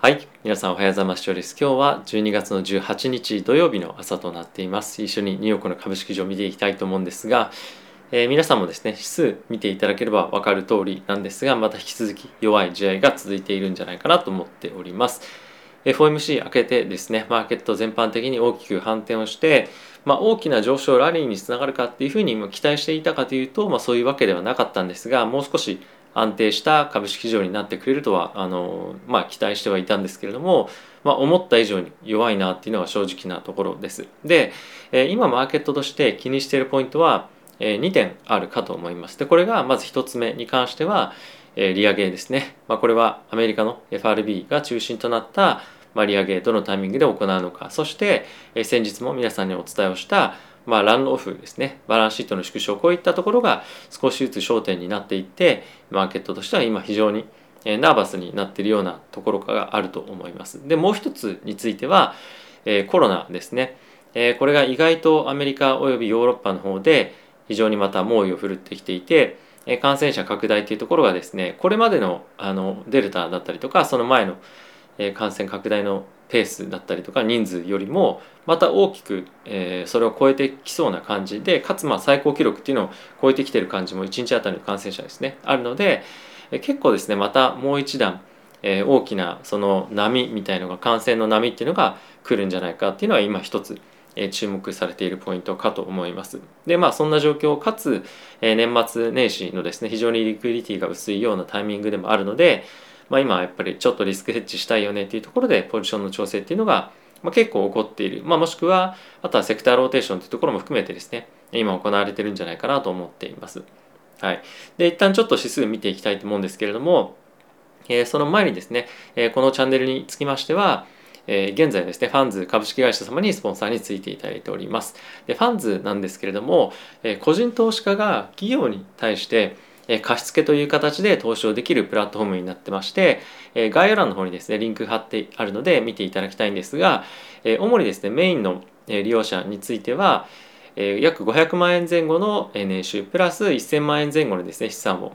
はい。皆さんおはようございます。です今日は12月の18日土曜日の朝となっています。一緒にニューヨークの株式市場を見ていきたいと思うんですが、えー、皆さんもですね指数見ていただければ分かる通りなんですがまた引き続き弱い試合が続いているんじゃないかなと思っております。FOMC 明けてですねマーケット全般的に大きく反転をしてまあ、大きな上昇ラリーにつながるかっていうふうに期待していたかというと、まあ、そういうわけではなかったんですがもう少し安定した株式市場になってくれるとはあの、まあ、期待してはいたんですけれども、まあ、思った以上に弱いなっていうのが正直なところです。で、え今マーケットとして気にしているポイントは、え2点あるかと思います。でこれがまず1つ目に関しては、え利上げですね。まあ、これはアメリカの FRB が中心となったまあ、利上げどのタイミングで行うのかそして、え先日も皆さんにお伝えをしたまあ、ランオフですねバランスシートの縮小こういったところが少しずつ焦点になっていってマーケットとしては今非常にナーバスになっているようなところがあると思います。でもう一つについては、えコロナですね、えこれが意外とアメリカおよびヨーロッパの方で非常にまた猛威を振るってきていて感染者拡大というところがですねこれまでのあのデルタだったりとかその前の感染拡大のペースだったりとか人数よりもまた大きく、え、それを超えてきそうな感じでかつま最高記録っていうのを超えてきてる感じも1日あたりの感染者ですねあるので、え、結構ですねまたもう一段、え、大きなその波みたいのが感染の波っていうのが来るんじゃないかっていうのは今一つ注目されているポイントかと思います。でまあそんな状況かつ年末年始のですね非常にリクイリティが薄いようなタイミングでもあるのでまあ、今やっぱりちょっとリスクヘッジしたいよねっていうところでポジションの調整っていうのが、まあ、結構起こっている、まあ、もしくはあとはセクターローテーションというところも含めてですね今行われてるんじゃないかなと思っています。はい、で一旦ちょっと指数見ていきたいと思うんですけれども、えー、その前にですね、えー、このチャンネルにつきましては、え、現在ですね、ファンズ株式会社様にスポンサーについていただいております。でファンズなんですけれども、え個人投資家が企業に対して貸付という形で投資をできるプラットフォームになってまして概要欄の方にですねリンク貼ってあるので見ていただきたいんですが主にですねメインの利用者については約500万円前後の年収プラス1000万円前後のですね資産を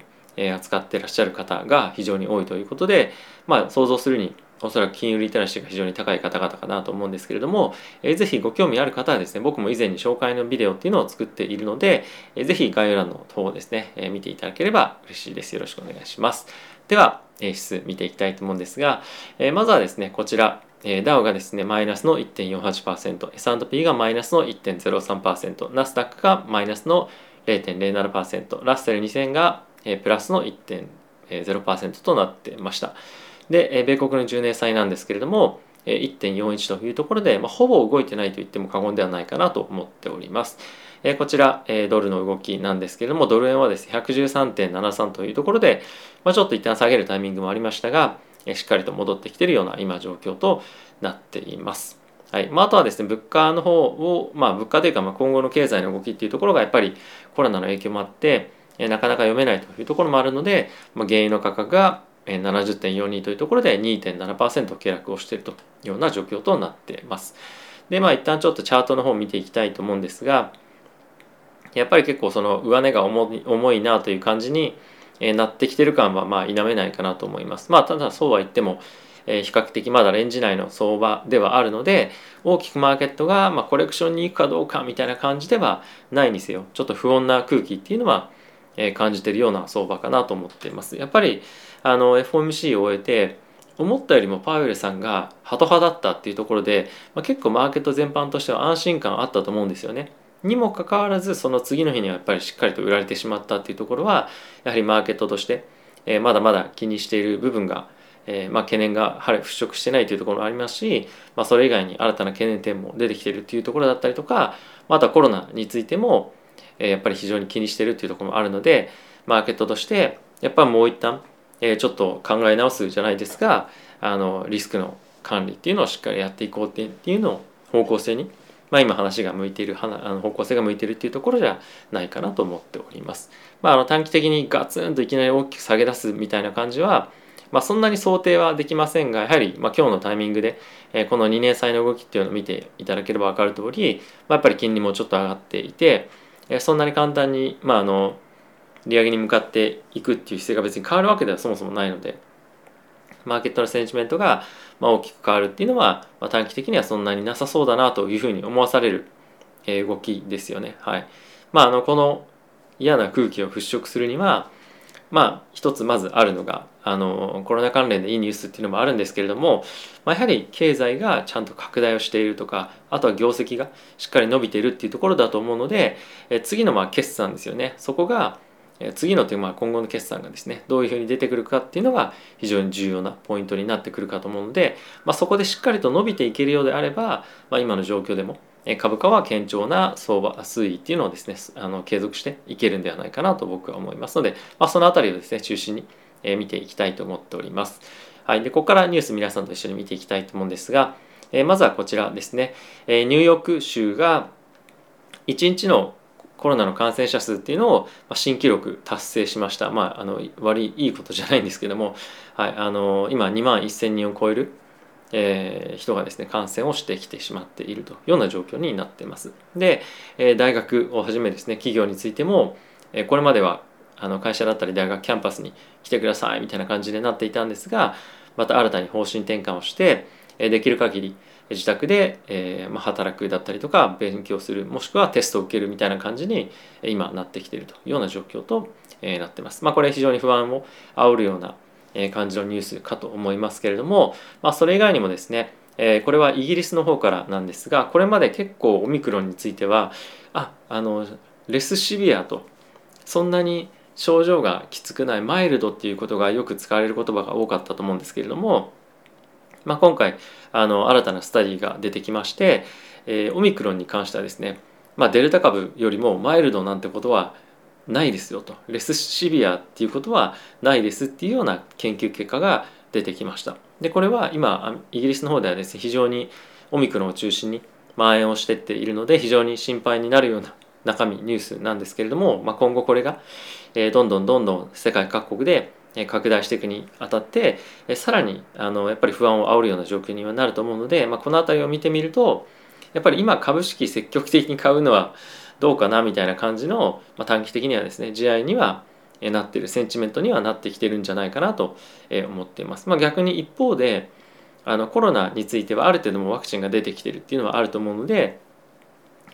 扱ってらっしゃる方が非常に多いということで、まあ、想像するにおそらく金融リテラシーが非常に高い方々かなと思うんですけれども、えー、ぜひご興味ある方はですね、僕も以前に紹介のビデオっていうのを作っているので、えー、ぜひ概要欄の方をですね、えー、見ていただければ嬉しいです。よろしくお願いします。では、えー、指数見ていきたいと思うんですが、え、まずはですね、こちら、えー、ダウがですね、マイナスの1.48%、S&P がマイナスの1.03%、ナスダックがマイナスの0.07%、ラッセル2000が、え、プラスの1.0%となってました。で、米国の10年債なんですけれども、1.41というところで、まあ、ほぼ動いてないと言っても過言ではないかなと思っております。えこちら、えドルの動きなんですけれども、ドル円はですね、113.73というところで、まあ、ちょっと一旦下げるタイミングもありましたが、えしっかりと戻ってきているような今状況となっています。はいまあ、あとはですね、物価の方を、まあ、物価というか、まあ、今後の経済の動きっていうところがやっぱりコロナの影響もあって、えなかなか読めないというところもあるので、まあ、原油の価格が70.42というところで2.7%下落をしているというような状況となっています。でまあ一旦ちょっとチャートの方を見ていきたいと思うんですがやっぱり結構その上値が重い重いなという感じになってきてる感はまあ否めないかなと思います。まあただそうは言っても比較的まだレンジ内の相場ではあるので大きくマーケットがまコレクションに行くかどうかみたいな感じではないにせよちょっと不穏な空気っていうのは感じてるような相場かなと思っています。やっぱりあの FOMC を終えて思ったよりもパウエルさんがハト派だったっていうところで、まあ、結構マーケット全般としては安心感あったと思うんですよね。にもかかわらずその次の日にはやっぱりしっかりと売られてしまったっていうところはやはりマーケットとして、えー、まだまだ気にしている部分が、えー、まあ、懸念が払拭してないというところもありますし、まあ、それ以外に新たな懸念点も出てきているっていうところだったりとかまたコロナについても、えー、やっぱり非常に気にしているっていうところもあるのでマーケットとしてやっぱりもう一旦えちょっと考え直すじゃないですがあのリスクの管理っていうのをしっかりやっていこうっていうのを方向性に、まあ、今話が向いているあの方向性が向いているっていうところじゃないかなと思っております。まあ、あの短期的にガツンといきなり大きく下げ出すみたいな感じは、まあ、そんなに想定はできませんがやはり、まあ、今日のタイミングで、えこの2年債の動きっていうのを見ていただければ分かる通り、まあ、やっぱり金利もちょっと上がっていて、えそんなに簡単に、まあ、あの利上げに向かっていくっていう姿勢が別に変わるわけではそもそもないので、マーケットのセンチメントが大きく変わるっていうのは、短期的にはそんなになさそうだなというふうに思わされる動きですよね。はいまあ、あのこの嫌な空気を払拭するにはまあ一つまずあるのがあのコロナ関連でいいニュースっていうのもあるんですけれども、まあ、やはり経済がちゃんと拡大をしているとかあとは業績がしっかり伸びているっていうところだと思うのでえ次のまあ決算ですよねそこが次のという今後の決算がですねどういうふうに出てくるかっていうのが非常に重要なポイントになってくるかと思うので、まあ、そこでしっかりと伸びていけるようであれば、まあ、今の状況でも株価は堅調な相場推移っていうのをですねあの継続していけるんではないかなと僕は思いますので、まあ、その辺りをですね中心に見ていきたいと思っております。はい、でここからニュース皆さんと一緒に見ていきたいと思うんですが、えまずはこちらですね、えニューヨーク州が1日のコロナの感染者数っていうのを新記録達成しました。まあ、あの悪いいいことじゃないんですけども、はい、あの今2万1000人を超える、えー、人がですね感染をしてきてしまっているというような状況になっています。で、えー、大学をはじめですね企業についても、えー、これまではあの会社だったり大学キャンパスに来てくださいみたいな感じでなっていたんですがまた新たに方針転換をしてできる限り自宅で、えーまあ、働くだったりとか勉強するもしくはテストを受けるみたいな感じに今なってきているというような状況と、えー、なってます。まあ、これ非常に不安を煽るような感じのニュースかと思いますけれども、まあ、それ以外にもですね、えー、これはイギリスの方からなんですがこれまで結構オミクロンについてはああのレスシビアとそんなに症状がきつくないマイルドっていうことがよく使われる言葉が多かったと思うんですけれどもまあ、今回あの新たなスタディが出てきまして、えー、オミクロンに関してはですね、まあ、デルタ株よりもマイルドなんてことはないですよと。レスシビアっていうことはないですっていうような研究結果が出てきました。でこれは今イギリスの方ではですね非常にオミクロンを中心に蔓延をしてっているので非常に心配になるような中身ニュースなんですけれども、まあ、今後これが、えー、どんどんどんどん世界各国で拡大していくにあたってさらにあのやっぱり不安を煽るような状況にはなると思うので、まあ、この辺りを見てみるとやっぱり今株式積極的に買うのはどうかなみたいな感じの、まあ、短期的にはですね試合にはなっているセンチメントにはなってきてるんじゃないかなと思っています。まあ、逆に一方であのコロナについてはある程度もワクチンが出てきてるっていうのはあると思うので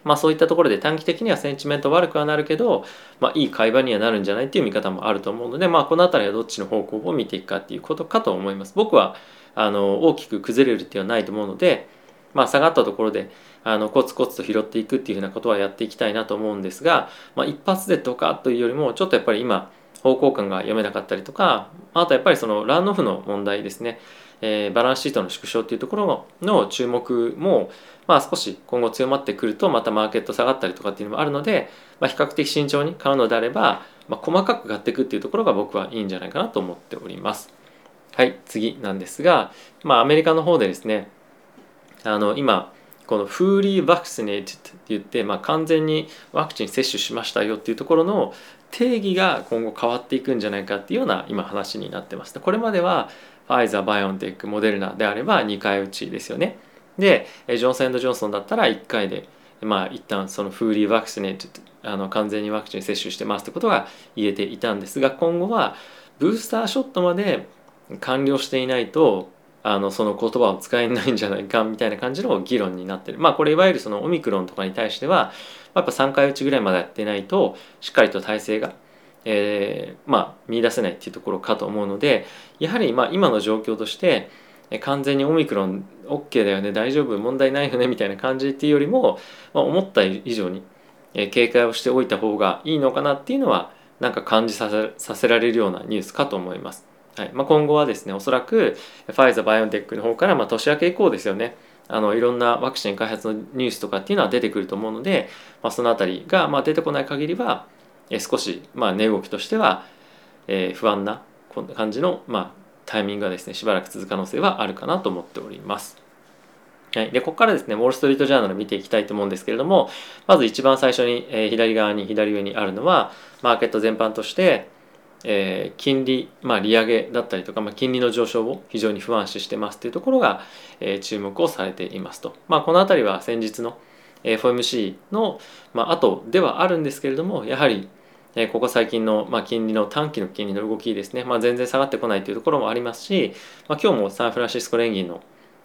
まあ、そういったところで短期的にはセンチメント悪くはなるけど、まあ、いい会話にはなるんじゃないっていう見方もあると思うので、まあ、この辺りはどっちの方向を見ていくかっていうことかと思います。僕はあの大きく崩れるっていうのはないと思うので、まあ、下がったところであのコツコツと拾っていくっていうふうなことはやっていきたいなと思うんですが、まあ、一発でとかというよりもちょっとやっぱり今方向感が読めなかったりとかあとやっぱりそのランオフの問題ですねえー、バランスシートの縮小っていうところの注目も、まあ、少し今後強まってくるとまたマーケット下がったりとかっていうのもあるので、まあ、比較的慎重に買うのであれば、まあ、細かく買っていくっていうところが僕はいいんじゃないかなと思っております。はい次なんですが、まあ、アメリカの方でですねあの今このフーリーバクシネイトって言って、まあ、完全にワクチン接種しましたよっていうところの定義が今後変わっていくんじゃないかっていうような今話になってます。これまではファイザー、バイオンテック、モデルナであれば2回打ちですよね。で、ジョンソンジョンソンだったら1回で、まあ一旦そのフーリーワクチネあの完全にワクチン接種してますってことが言えていたんですが、今後はブースターショットまで完了していないと、あのその言葉を使えないんじゃないかみたいな感じの議論になってる。まあこれいわゆるそのオミクロンとかに対しては、やっぱ3回打ちぐらいまでやってないと、しっかりと体制がえー、まあ見出せないっていうところかと思うのでやはりまあ今の状況として完全にオミクロン OK だよね大丈夫問題ないよねみたいな感じっていうよりも、まあ、思った以上に警戒をしておいた方がいいのかなっていうのはなんか感じさせさせられるようなニュースかと思います。はいまあ、今後はですねおそらくファイザー・バイオンテックの方から、まあ、年明け以降ですよねあのいろんなワクチン開発のニュースとかっていうのは出てくると思うので、まあ、その辺りが、まあ、出てこない限りはえ少し、まあ、値動きとしては、え、不安な感じの、まあ、タイミングがですねしばらく続く可能性はあるかなと思っております。はい、でここからですねウォール・ストリート・ジャーナル見ていきたいと思うんですけれどもまず一番最初に、え、左側に左上にあるのはマーケット全般として、えー、金利、まあ、利上げだったりとか、まあ、金利の上昇を非常に不安視してますというところが、えー、注目をされていますと、まあ、この辺りは先日の FOMC の、まあ後ではあるんですけれどもやはりえここ最近の、まあ、金利の短期の金利の動きですね、まあ、全然下がってこないというところもありますし、まあ、今日もサンフランシスコ連銀の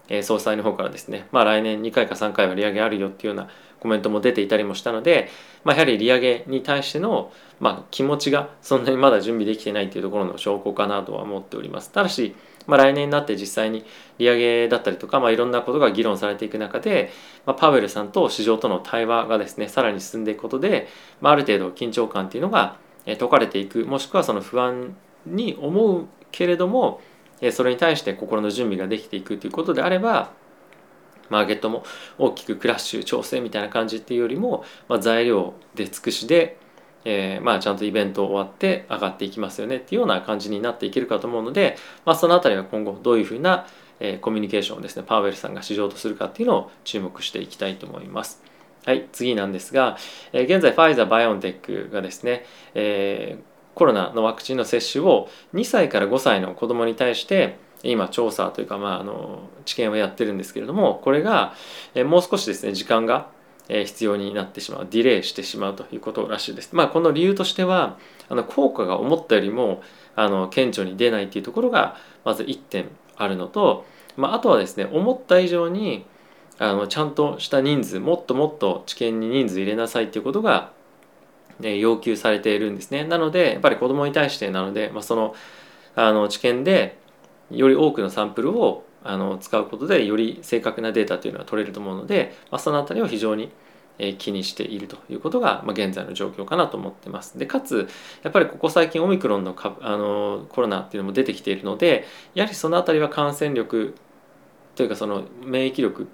え総裁の方からですね、まあ、来年2回か3回は利上げあるよっていうようなコメントも出ていたりもしたので、まあ、やはり利上げに対しての、まあ、気持ちがそんなにまだ準備できてないというところの証拠かなとは思っております。ただし、まあ、来年になって実際に利上げだったりとか、まあ、いろんなことが議論されていく中で、まあ、パウエルさんと市場との対話がですねさらに進んでいくことで、まあ、ある程度緊張感っていうのが解かれていくもしくはその不安に思うけれどもそれに対して心の準備ができていくということであればマーケットも大きくクラッシュ調整みたいな感じっていうよりも、まあ、材料で尽くしで、えー、まあちゃんとイベント終わって上がっていきますよねっていうような感じになっていけるかと思うので、まあ、その辺りは今後どういうふうな、えー、コミュニケーションをですねパウエルさんが市場とするかっていうのを注目していきたいと思います。はい、次なんですが、えー、現在ファイザー・バイオンテックがですね、えー、コロナのワクチンの接種を2歳から5歳の子どもに対して今調査というか、まあ、あの治験をやってるんですけれどもこれがもう少しですね時間が必要になってしまうディレイしてしまうということらしいです。まあ、この理由としてはあの効果が思ったよりもあの顕著に出ないっていうところがまず1点あるのと、まあ、あとはですね思った以上にあのちゃんとした人数もっともっと治験に人数入れなさいっていうことが、ね、要求されているんですね。なのでやっぱり子どもに対してなので、まあ、そのあの治験でより多くのサンプルをあの使うことでより正確なデータというのは取れると思うので、まあ、その辺りを非常に気にしているということが、まあ、現在の状況かなと思ってます。でかつやっぱりここ最近オミクロンのかあのコロナっていうのも出てきているのでやはりその辺りは感染力というかその免疫力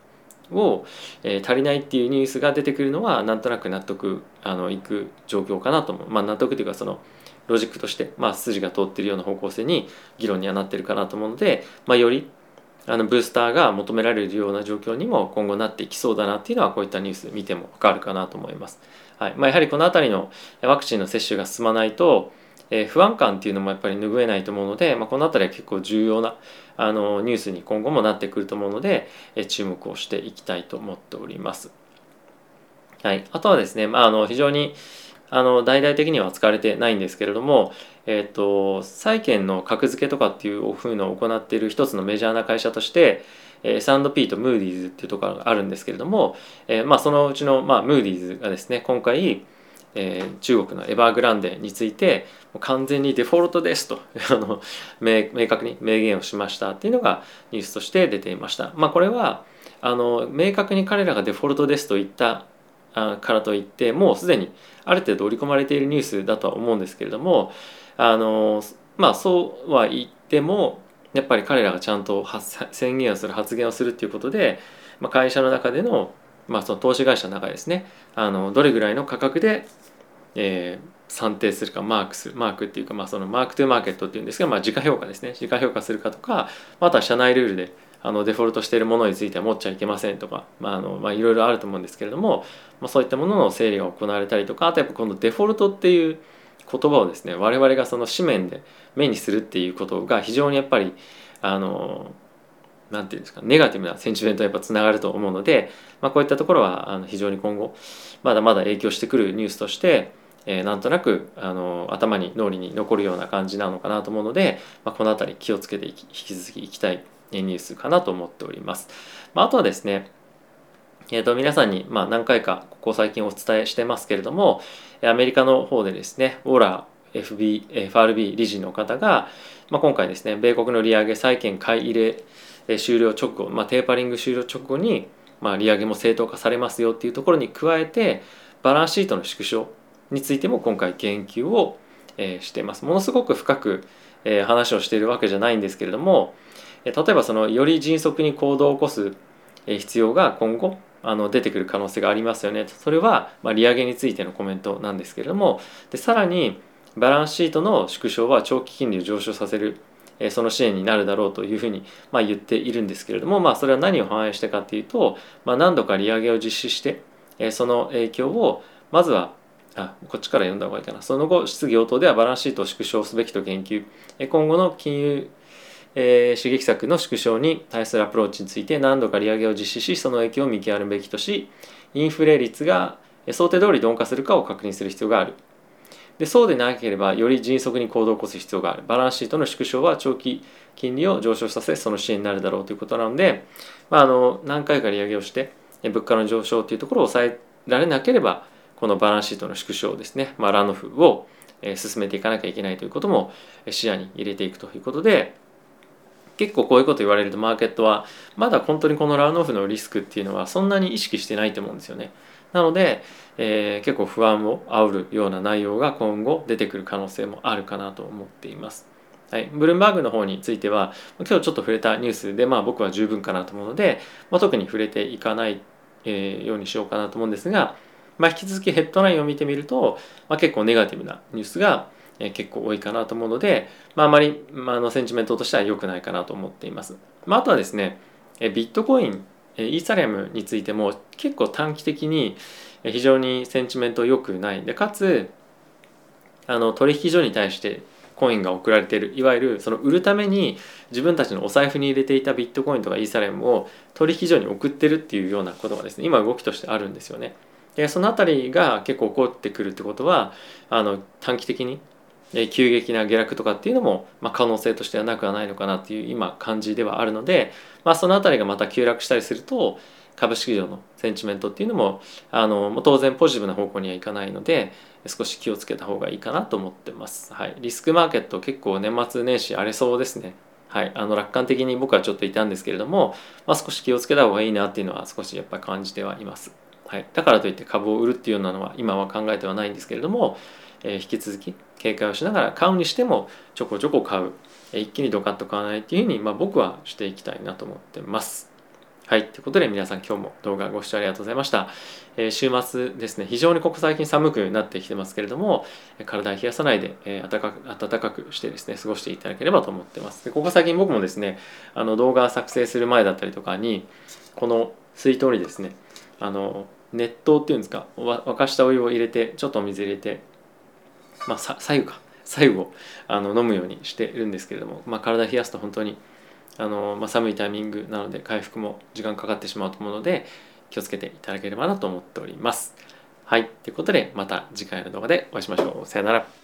を、え、足りないっていうニュースが出てくるのはなんとなく納得あのいく状況かなと思う。まあ、納得というかそのロジックとして、まあ、筋が通ってるような方向性に議論にはなってるかなと思うので、まあ、よりあのブースターが求められるような状況にも今後なっていきそうだなっていうのはこういったニュース見ても分かるかなと思います。はいまあ、やはりこの辺りのワクチンの接種が進まないと、えー、不安感っていうのもやっぱり拭えないと思うので、まあ、この辺りは結構重要なあのニュースに今後もなってくると思うので、えー、注目をしていきたいと思っております。はい、あとはですね、まあ、あの非常にあの大々的には扱われてないんですけれども、えーと、債券の格付けとかっていうふうのを行っている一つのメジャーな会社として S&P とムーディーズっていうところがあるんですけれども、えー、まあ、そのうちの、まあ、ムーディーズがですね今回、えー、中国のエバーグランデについて完全にデフォルトですと あの明確に明言をしましたっていうのがニュースとして出ていました。まあ、これはあの明確に彼らがデフォルトですと言ったからといってもうすでにある程度織り込まれているニュースだとは思うんですけれどもあのまあそうは言ってもやっぱり彼らがちゃんと宣言をする発言をするっていうことで、まあ、会社の中での,、まあその投資会社の中ですねあのどれぐらいの価格で、えー、算定するかマークするマークっていうか、まあ、そのマークトゥーマーケットっていうんですが、まあ、時価評価ですね。時価評価するかとかあとは社内ルールであのデフォルトしているものについては持っちゃいけませんとか、まああのまあ、いろいろあると思うんですけれども、まあ、そういったものの整理が行われたりとかあとやっぱこのデフォルトっていう言葉をですね我々がその紙面で目にするっていうことが非常にやっぱりあのなんていうんですかネガティブなセンチメントやっぱつながると思うので、まあ、こういったところはあの非常に今後まだまだ影響してくるニュースとして、えー、なんとなくあの頭に脳裏に残るような感じなのかなと思うので、まあ、この辺り気をつけて引き続きいきたいニュースかなと思っております。まあ、あとはですねえー、と皆さんに、まあ、何回かここ最近お伝えしてますけれどもアメリカの方でですねウォーラー FB FRB 理事の方が、まあ、今回ですね米国の利上げ債券買い入れ終了直後、まあ、テーパリング終了直後に、まあ、利上げも正当化されますよっていうところに加えてバランスシートの縮小についても今回言及を、していますものすごく深く、話をしているわけじゃないんですけれども、例えばそのより迅速に行動を起こす必要が今後あの出てくる可能性がありますよね。それは、ま、利上げについてのコメントなんですけれどもでさらにバランスシートの縮小は長期金利を上昇させるその支援になるだろうというふうに、ま、言っているんですけれども、まあ、それは何を反映してかっていうと、まあ、何度か利上げを実施してその影響をまずはあこっちから読んだ方がいいかな。その後質疑応答ではバランスシートを縮小すべきと言及。今後の金融えー、刺激策の縮小に対するアプローチについて何度か利上げを実施しその影響を見極めるべきとしインフレ率が想定通り鈍化するかを確認する必要がある。でそうでなければより迅速に行動を起こす必要がある。バランスシートの縮小は長期金利を上昇させその支援になるだろうということなので、まあ、あの何回か利上げをして物価の上昇というところを抑えられなければこのバランスシートの縮小ですね、まあ、ランオフを進めていかなきゃいけないということも視野に入れていくということで結構こういうこと言われるとマーケットはまだ本当にこのランオフのリスクっていうのはそんなに意識してないと思うんですよね。なので、えー、結構不安を煽るような内容が今後出てくる可能性もあるかなと思っています。はい、ブルームバーグの方については今日ちょっと触れたニュースで、まあ、僕は十分かなと思うので、まあ、特に触れていかない、えー、ようにしようかなと思うんですが、まあ、引き続きヘッドラインを見てみると、まあ、結構ネガティブなニュースが、え、結構多いかなと思うので、まあ、あまり、まあ、のセンチメントとしては良くないかなと思っています。まあ、あとはですね、え、ビットコイン、え、イーサリアムについても結構短期的に、非常にセンチメント良くないでかつあの取引所に対してコインが送られているいわゆるその売るために自分たちのお財布に入れていたビットコインとかイーサリアムを取引所に送ってるっていうようなことがですね今動きとしてあるんですよね。でその辺りが結構起こってくるってことはあの短期的に急激な下落とかっていうのも、まあ、可能性としてはなくはないのかなっていう今感じではあるので、まあ、その辺りがまた急落したりすると株式市場のセンチメントっていうのもあの当然ポジティブな方向にはいかないので少し気をつけた方がいいかなと思ってます。はい、リスクマーケット結構年末年始荒れそうですね。はい、あの楽観的に僕はちょっといたんですけれども、まあ、少し気をつけた方がいいなっていうのは少しやっぱ感じてはいます。はい、だからといって株を売るっていうようなのは今は考えてはないんですけれども、え、引き続き警戒をしながら買うにしてもちょこちょこ買う、え、一気にドカッと買わないっていうふうに、まあ、僕はしていきたいなと思ってます。はい。ということで皆さん今日も動画ご視聴ありがとうございました。えー、週末ですね、非常にここ最近寒くなってきてますけれども、体を冷やさないで、えー、暖かく暖かくしてですね、過ごしていただければと思ってます。でここ最近僕もですね、あの動画作成する前だったりとかに、この水筒にですね、あの熱湯っていうんですか、沸かしたお湯を入れて、ちょっとお水入れて、まあ、さ 左右か、左右をあの飲むようにしてるんですけれども、まあ、体冷やすと本当にあの、まあ、寒いタイミングなので回復も時間かかってしまうと思うので気をつけていただければなと思っております。はい。ということでまた次回の動画でお会いしましょう。さよなら。